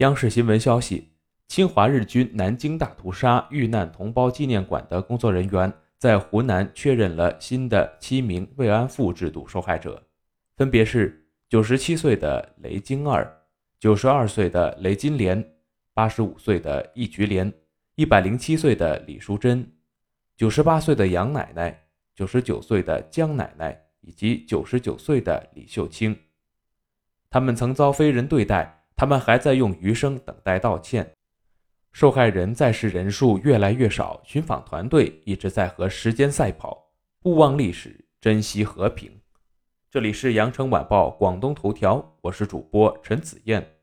央视新闻消息：侵华日军南京大屠杀遇难同胞纪念馆的工作人员在湖南确认了新的七名慰安妇制度受害者，分别是九十七岁的雷金二、九十二岁的雷金莲、八十五岁的易菊莲、一百零七岁的李淑珍、九十八岁的杨奶奶、九十九岁的江奶奶以及九十九岁的李秀清。他们曾遭非人对待。他们还在用余生等待道歉。受害人在世人数越来越少，寻访团队一直在和时间赛跑，勿忘历史，珍惜和平。这里是羊城晚报广东头条，我是主播陈子燕。